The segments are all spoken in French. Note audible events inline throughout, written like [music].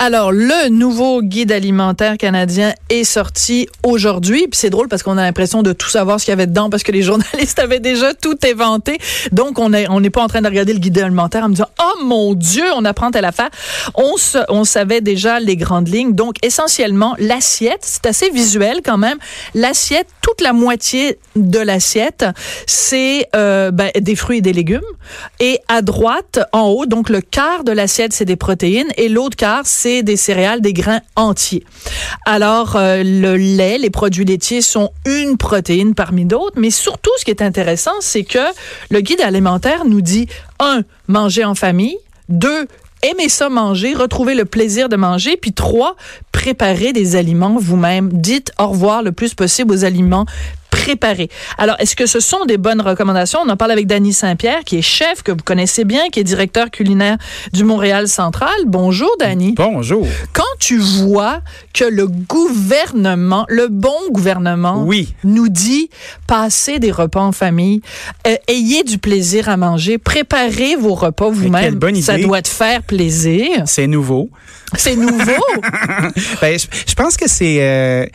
Alors, le nouveau guide alimentaire canadien est sorti aujourd'hui. Puis c'est drôle parce qu'on a l'impression de tout savoir ce qu'il y avait dedans parce que les [laughs] journalistes avaient déjà tout inventé. Donc, on n'est on n'est pas en train de regarder le guide alimentaire en me disant, oh mon Dieu, on apprend telle affaire. On, se, on savait déjà les grandes lignes. Donc, essentiellement, l'assiette, c'est assez visuel quand même. L'assiette, toute la moitié de l'assiette, c'est euh, ben, des fruits et des légumes. Et à droite, en haut, donc le quart de l'assiette, c'est des protéines. Et l'autre quart, c'est des céréales, des grains entiers. Alors, euh, le lait, les produits laitiers sont une protéine parmi d'autres, mais surtout, ce qui est intéressant, c'est que le guide alimentaire nous dit, un, manger en famille, deux, aimer ça manger, retrouver le plaisir de manger, puis trois, préparer des aliments vous-même. Dites au revoir le plus possible aux aliments Alors, est-ce que ce sont des bonnes recommandations? On en parle avec Danny Saint-Pierre, qui est chef, que vous connaissez bien, qui est directeur culinaire du Montréal Central. Bonjour, Danny. Bonjour. Quand tu vois que le gouvernement, le bon gouvernement, Oui. nous dit passez des repas en famille, euh, ayez du plaisir à manger, préparez vos repas vous-même. quelle bonne Ça doit te faire plaisir. C'est nouveau. C'est nouveau. [laughs] Ben, je, je pense que c'est. euh,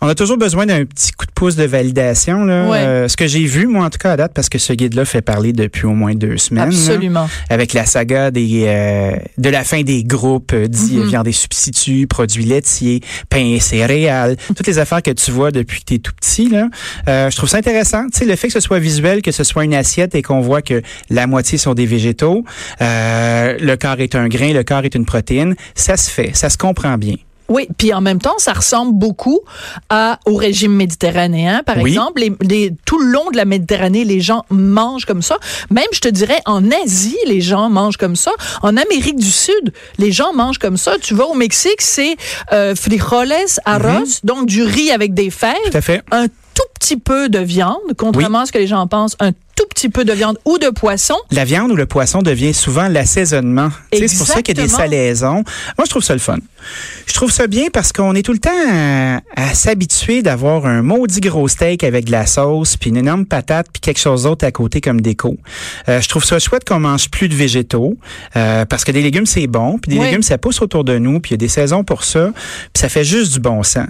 on a toujours besoin d'un petit coup de pouce de validation. Là. Ouais. Euh, ce que j'ai vu, moi, en tout cas, à date, parce que ce guide-là fait parler depuis au moins deux semaines. là, Absolument. avec la saga des, euh, de la fin des groupes euh, dits euh, viande et substituts, produits laitiers, pain et céréales, [laughs] toutes les affaires que tu vois depuis que tu es tout petit. Là. Euh, je trouve ça intéressant. Tu sais, le fait que ce soit visuel, que ce soit une assiette et qu'on voit que la moitié sont des végétaux, euh, le quart est un grain, le quart est une protéine, ça se fait, ça se comprend bien. Oui, puis en même temps, ça ressemble beaucoup à, au régime méditerranéen, par Oui. exemple. Les, les- tout le long de la Méditerranée, les gens mangent comme ça. Même, je te dirais, en Asie, les gens mangent comme ça. En Amérique du Sud, les gens mangent comme ça. Tu vas au Mexique, c'est euh, frijoles, arroz, donc du riz avec des fèves. Tout à fait. un tout petit peu de viande, contrairement à ce que les gens pensent, un tout petit peu de viande ou de poisson. La viande ou le poisson devient souvent l'assaisonnement. C'est pour ça qu'il y a des salaisons. Moi, je trouve ça le fun. Je trouve ça bien parce qu'on est tout le temps à, à s'habituer d'avoir un maudit gros steak avec de la sauce, puis une énorme patate, puis quelque chose d'autre à côté comme déco. Euh, je trouve ça chouette qu'on mange plus de végétaux euh, parce que des légumes, c'est bon, puis des Oui. légumes, ça pousse autour de nous, puis il y a des saisons pour ça, puis ça fait juste du bon sens.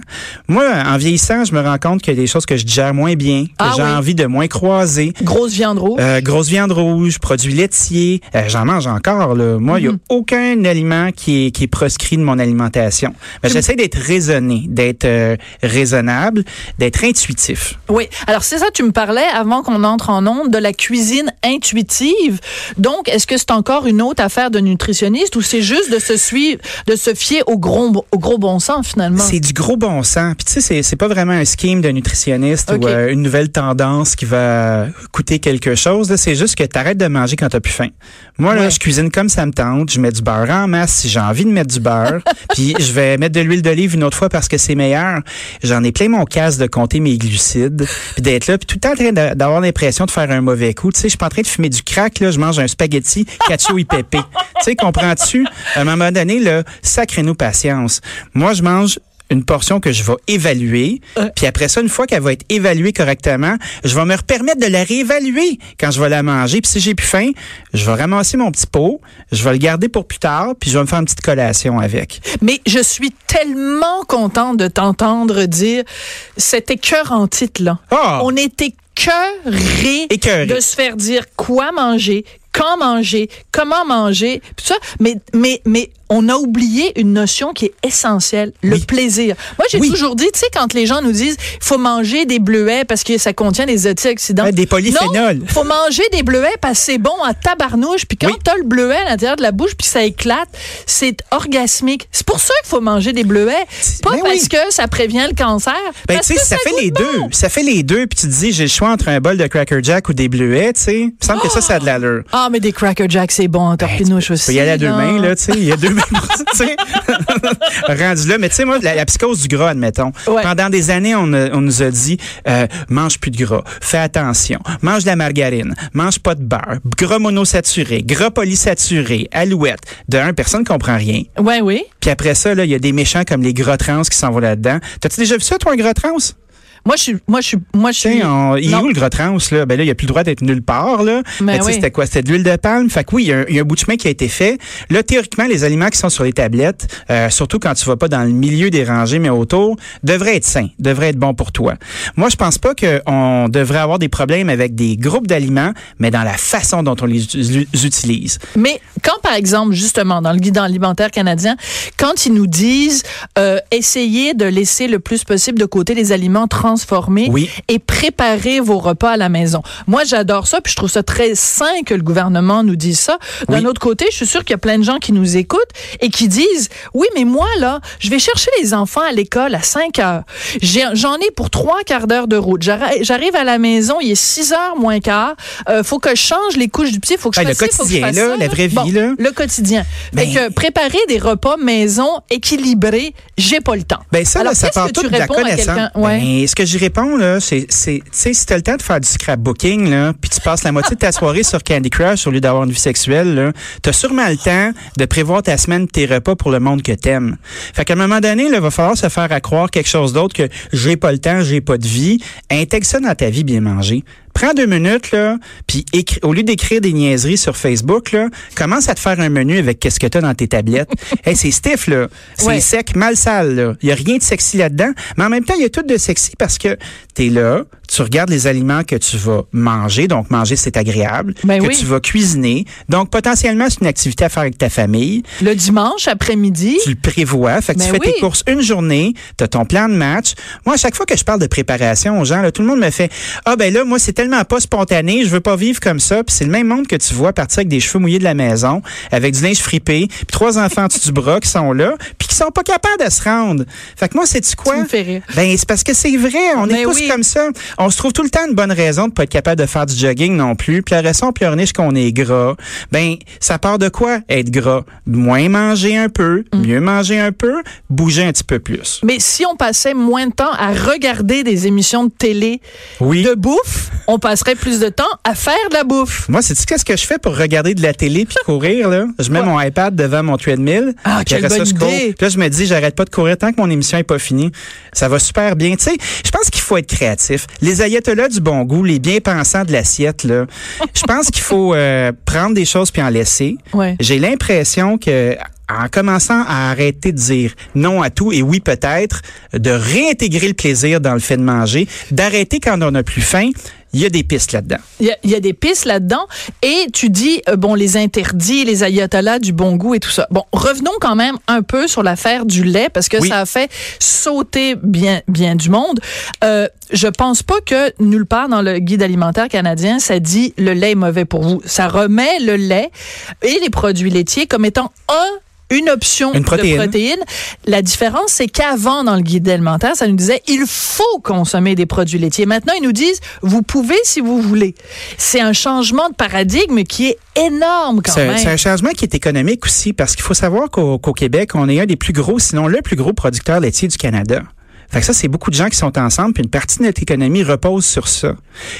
Moi, en vieillissant, je me rends compte qu'il y a des choses que je digère moins bien, que Ah j'ai oui. envie de moins croiser. Grosse viande rouge. Euh, grosse viande rouge, produits laitiers, euh, j'en mange encore. Là. Moi, il Mhm. n'y a aucun aliment qui est, qui est proscrit de mon alimentation. Mais j'essaie d'être raisonné, d'être euh, raisonnable, d'être intuitif. Oui. Alors, c'est ça, tu me parlais avant qu'on entre en onde de la cuisine intuitive. Donc, est-ce que c'est encore une autre affaire de nutritionniste ou c'est juste de se suivre, de se fier au gros, au gros bon sens, finalement? C'est du gros bon sens. Puis tu sais, c'est- c'est pas vraiment un scheme de nutritionniste Ou euh, une nouvelle tendance qui va coûter quelque chose. C'est juste que tu arrêtes de manger quand t'as plus faim. Moi, là, je cuisine comme ça me tente. Je mets du beurre en masse si j'ai envie de mettre du beurre. [laughs] puis je vais mettre de l'huile d'olive une autre fois parce que c'est meilleur. J'en ai plein mon casque de compter mes glucides, puis d'être là, puis tout le temps en train d'a- d'avoir l'impression de faire un mauvais coup. Tu sais, je suis pas en train de fumer du crack, là, je mange un spaghetti cacio et pépé. tu sais, comprends-tu? À un moment donné, là, sacrez-nous patience. Moi, je mange une portion que je vais évaluer, Euh. puis après ça, une fois qu'elle va être évaluée correctement, je vais me permettre de la réévaluer quand je vais la manger. Puis si j'ai plus faim, je vais ramasser mon petit pot, je vais le garder pour plus tard, puis je vais me faire une petite collation avec. Mais je suis tellement contente de t'entendre dire cet écœur en titre, là. Ah! On est écœuré de se faire dire quoi manger, quand manger, comment manger, puis ça. Mais, mais, mais on a oublié une notion qui est essentielle, le Oui. plaisir. Moi, j'ai Oui. toujours dit, tu sais, quand les gens nous disent, il faut manger des bleuets parce que ça contient des antioxydants. Ouais, des polyphénols. Non, faut manger des bleuets parce que c'est bon à tabarnouche. Puis quand Oui. t'as le bleuet à l'intérieur de la bouche puis ça éclate, c'est orgasmique. C'est pour ça qu'il faut manger des bleuets. Pas Ben parce que ça prévient le cancer. Ben, parce tu sais, que ça, fait les bon. deux. Ça fait les deux, puis tu te dis, j'ai le choix entre un bol de Cracker Jack ou des bleuets, tu sais. Il me semble que ça, ça a de l'allure. Ah, mais des Cracker Jack, c'est bon en torpinouche Tu aussi. peux y à deux mains, là, tu sais. Il y a deux [laughs] [laughs] [laughs] Rendu là. Mais tu sais, moi, la, la psychose du gras, admettons. Ouais. Pendant des années, on, a- on nous a dit, euh, mange plus de gras. Fais attention. Mange de la margarine. Mange pas de beurre. Gras monosaturé. Gras polysaturé. Alouette. De un, personne comprend rien. Ouais, oui. Puis après ça, là, il y a des méchants comme les gras trans qui s'en vont là-dedans. T'as-tu déjà vu ça, toi, un gras trans? Moi, je suis, moi, je suis, moi, je suis. On- il est où le gros trans, là? Ben là, il n'y a plus le droit d'être nulle part, là. Ben Mais tu sais, oui. c'était quoi? C'était de l'huile de palme? Fait que oui, il y, a un- il y a un bout de chemin qui a été fait. Là, théoriquement, les aliments qui sont sur les tablettes, euh, surtout quand tu vas pas dans le milieu des rangées, mais autour, devraient être sains, devraient être bons pour toi. Moi, je pense pas qu'on devrait avoir des problèmes avec des groupes d'aliments, mais dans la façon dont on les utilise. Mais quand, par exemple, justement, dans le guide alimentaire canadien, quand ils nous disent euh, essayez de laisser le plus possible de côté les aliments transformés Oui. et préparer vos repas à la maison. Moi, j'adore ça, puis je trouve ça très sain que le gouvernement nous dise ça. D'un Oui. autre côté, je suis sûre qu'il y a plein de gens qui nous écoutent et qui disent oui, mais moi là, je vais chercher les enfants à l'école à 5 heures. J'en ai pour trois quarts d'heure de route. J'arri- J'arrive à la maison, il est 6 heures moins quart. Euh, faut que je change les couches du pied, faut que je le fasse ci, faut que je quotidien, fasse là, ça, la vraie vie, Bon, là. Le quotidien. Fait Ben- que préparer des repas maison équilibrés, j'ai pas le temps. Ben ça, Alors, là, ça part tout de la connaissance. Ouais. Ben, ce que j'y réponds, là, c'est, tu sais, si t'as le temps de faire du scrapbooking, là, puis tu passes la moitié de ta soirée sur Candy Crush au lieu d'avoir une vie sexuelle, là, t'as sûrement le temps de prévoir ta semaine, tes repas pour le monde que t'aimes. Fait qu'à un moment donné, là, va falloir se faire à croire quelque chose d'autre que j'ai pas le temps, j'ai pas de vie. Intègre ça dans ta vie bien manger. Prends deux minutes, là, puis au lieu d'écrire des niaiseries sur Facebook, là, commence à te faire un menu avec qu'est-ce que t'as dans tes tablettes. [laughs] hey, c'est stiff, là. C'est Ouais. sec, mal sale, là. Il y a rien de sexy là-dedans. Mais en même temps, il y a tout de sexy parce que t'es là, tu regardes les aliments que tu vas manger. Donc, manger, c'est agréable. Ben que oui. tu vas cuisiner. Donc, potentiellement, c'est une activité à faire avec ta famille. Le dimanche après-midi, Tu le prévois. Fait que Ben tu fais oui. tes courses une journée, tu as ton plan de match. Moi, à chaque fois que je parle de préparation aux gens, là, tout le monde me fait Ah ben là, moi, c'est tellement pas spontané, je veux pas vivre comme ça. Puis c'est le même monde que tu vois partir avec des cheveux mouillés de la maison, avec du linge fripé, puis trois enfants du bras qui sont là, puis qui sont pas capables de se rendre. Fait que moi, c'est quoi? Tu me fais rire. Ben, c'est parce que c'est vrai, on Mais est tous oui. comme ça. On se trouve tout le temps une bonne raison de pas être capable de faire du jogging non plus. Puis la raison on pleurniche qu'on est gras. Ben, ça part de quoi? Être gras? Moins manger un peu, Mm. mieux manger un peu, bouger un petit peu plus. mais si on passait moins de temps à regarder des émissions de télé Oui. de bouffe, on passerait plus de temps à faire de la bouffe. Moi, c'est qu'est-ce que je fais pour regarder de la télé puis courir là? Je mets Ouais. mon iPad devant mon treadmill. Ah, puis quelle ça, bonne je idée. Puis là, je me dis, j'arrête pas de courir tant que mon émission est pas finie. Ça va super bien. Tu sais, je pense qu'il faut être créatif. Les ayatollahs du bon goût, les bien-pensants de l'assiette là. Je pense qu'il faut euh, prendre des choses puis en laisser. Ouais. J'ai l'impression que en commençant à arrêter de dire non à tout et oui peut-être, de réintégrer le plaisir dans le fait de manger, d'arrêter quand on a plus faim, il y a des pistes là-dedans. Il y, a, il y a des pistes là-dedans. Et tu dis, euh, bon, les interdits, les ayatollahs du bon goût et tout ça. Bon, revenons quand même un peu sur l'affaire du lait, parce que Oui. ça a fait sauter bien, bien du monde. Euh, je pense pas que nulle part dans le guide alimentaire canadien, ça dit le lait est mauvais pour vous. Ça remet le lait et les produits laitiers comme étant un une option Une protéine. de protéines. La différence, c'est qu'avant, dans le guide alimentaire, ça nous disait il faut consommer des produits laitiers. Maintenant, ils nous disent vous pouvez si vous voulez. C'est un changement de paradigme qui est énorme quand C'est même. c'est un changement qui est économique aussi parce qu'il faut savoir qu'au qu'au Québec, on est un des plus gros, sinon le plus gros producteur laitier du Canada. Fait que ça, c'est beaucoup de gens qui sont ensemble, puis une partie de notre économie repose sur ça.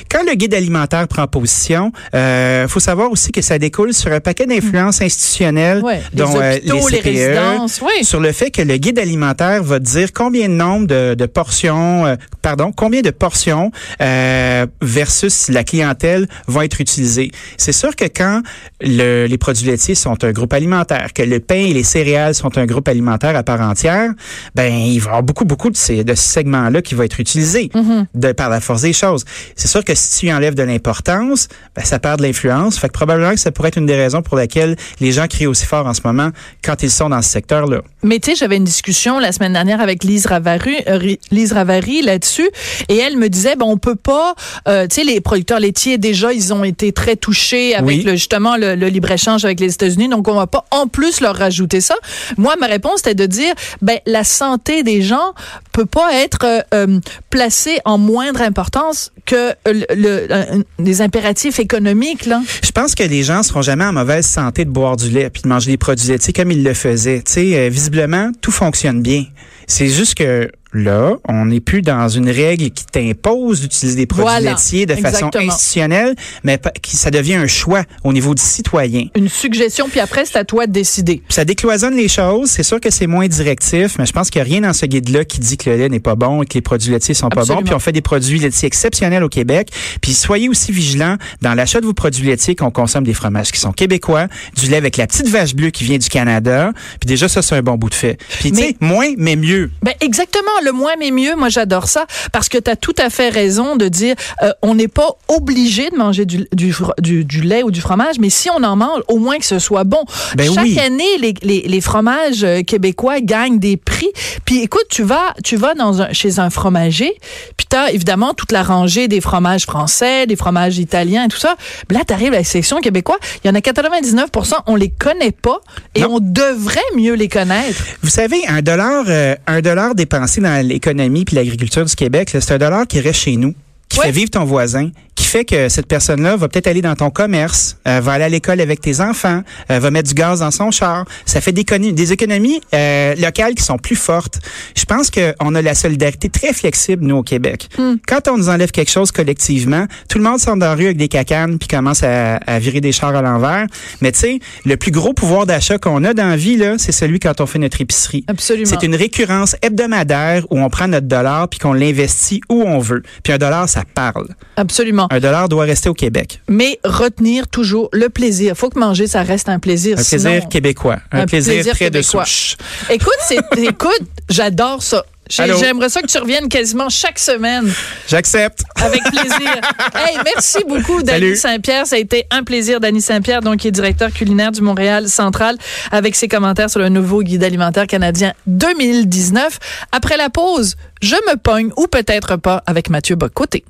Quand le guide alimentaire prend position, euh, faut savoir aussi que ça découle sur un paquet d'influences institutionnelles, Ouais, les dont euh, les CPE, résidences, oui. sur le fait que le guide alimentaire va dire combien de nombre de, de portions, euh, pardon, combien de portions euh, versus la clientèle vont être utilisées. C'est sûr que quand le- les produits laitiers sont un groupe alimentaire, que le pain et les céréales sont un groupe alimentaire à part entière, ben il va y avoir beaucoup beaucoup de ces de ce segment-là qui va être utilisé de par la force des choses. C'est sûr que si tu enlèves de l'importance, ben, ça perd de l'influence. Fait que probablement que ça pourrait être une des raisons pour laquelle les gens crient aussi fort en ce moment quand ils sont dans ce secteur-là. Mais tu sais, j'avais une discussion la semaine dernière avec Lise Ravary, euh, Lise Ravary là-dessus, et elle me disait, ben on peut pas, euh, tu sais, les producteurs laitiers déjà, ils ont été très touchés avec Oui. le, justement le, le libre échange avec les États-Unis, donc on va pas en plus leur rajouter ça. Moi, ma réponse était de dire, ben la santé des gens peut pas être euh, euh, placée en moindre importance que le, euh, des impératifs économiques. Je pense que les gens seront jamais en mauvaise santé de boire du lait puis de manger des produits laitiers comme ils le faisaient. Tu sais, visiblement, tout fonctionne bien. C'est juste que là, on n'est plus dans une règle qui t'impose d'utiliser des produits Voilà, laitiers de façon institutionnelle, mais qui ça devient un choix au niveau du citoyen. Une suggestion, puis après, c'est à toi de décider. Puis ça décloisonne les choses. C'est sûr que c'est moins directif, mais je pense qu'il n'y a rien dans ce guide-là qui dit que le lait n'est pas bon et que les produits laitiers sont pas bons. Puis on fait des produits laitiers exceptionnels au Québec. Puis soyez aussi vigilants dans l'achat de vos produits laitiers qu'on consomme des fromages qui sont québécois, du lait avec la petite vache bleue qui vient du Canada. Puis déjà, ça, c'est un bon bout de fait. Puis tu sais, moins, mais mieux. Ben exactement, le moins mais mieux, moi j'adore ça parce que tu as tout à fait raison de dire euh, on n'est pas obligé de manger du, du, fro- du, du lait ou du fromage, mais si on en mange, au moins que ce soit bon. Ben Chaque oui. année, les, les, les fromages euh, québécois gagnent des prix. Puis écoute, tu vas tu vas dans un, chez un fromager, puis tu as évidemment toute la rangée des fromages français, des fromages italiens et tout ça. Là, tu arrives à la section québécois, il y en a 99% on les connaît pas et Non. on devrait mieux les connaître. Vous savez, un dollar, euh, un dollar dépensé dans l'économie puis l'agriculture du Québec, c'est un dollar qui reste chez nous, qui Ouais. fait vivre ton voisin, qui fait que cette personne-là va peut-être aller dans ton commerce, euh, va aller à l'école avec tes enfants, euh, va mettre du gaz dans son char. Ça fait des, économies- des économies euh, locales qui sont plus fortes. Je pense qu'on a la solidarité très flexible, nous, au Québec. Quand on nous enlève quelque chose collectivement, tout le monde sort dans la rue avec des cacanes puis commence à, à virer des chars à l'envers. Mais tu sais, le plus gros pouvoir d'achat qu'on a dans la vie, là, c'est celui quand on fait notre épicerie. Absolument. C'est une récurrence hebdomadaire où on prend notre dollar puis qu'on l'investit où on veut. Puis un dollar, ça parle. Absolument. Un dollar doit rester au Québec. Mais retenir toujours le plaisir. Faut que manger, ça reste un plaisir. Un Sinon- plaisir québécois. Un, Un plaisir, plaisir très québécois. de souche. Écoute, c'est, écoute, j'adore ça. J'aimerais ça que tu reviennes quasiment chaque semaine J'accepte. avec plaisir. [laughs] hey, merci beaucoup, Dany. Saint-Pierre. Ça a été un plaisir, Dany Saint-Pierre, donc qui est directeur culinaire du Montréal Central, avec ses commentaires sur le nouveau guide alimentaire canadien 2019. Après la pause, je me pogne, ou peut-être pas, avec Mathieu Bocoté.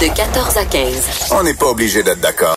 De 14 à 15. On n'est pas obligé d'être d'accord.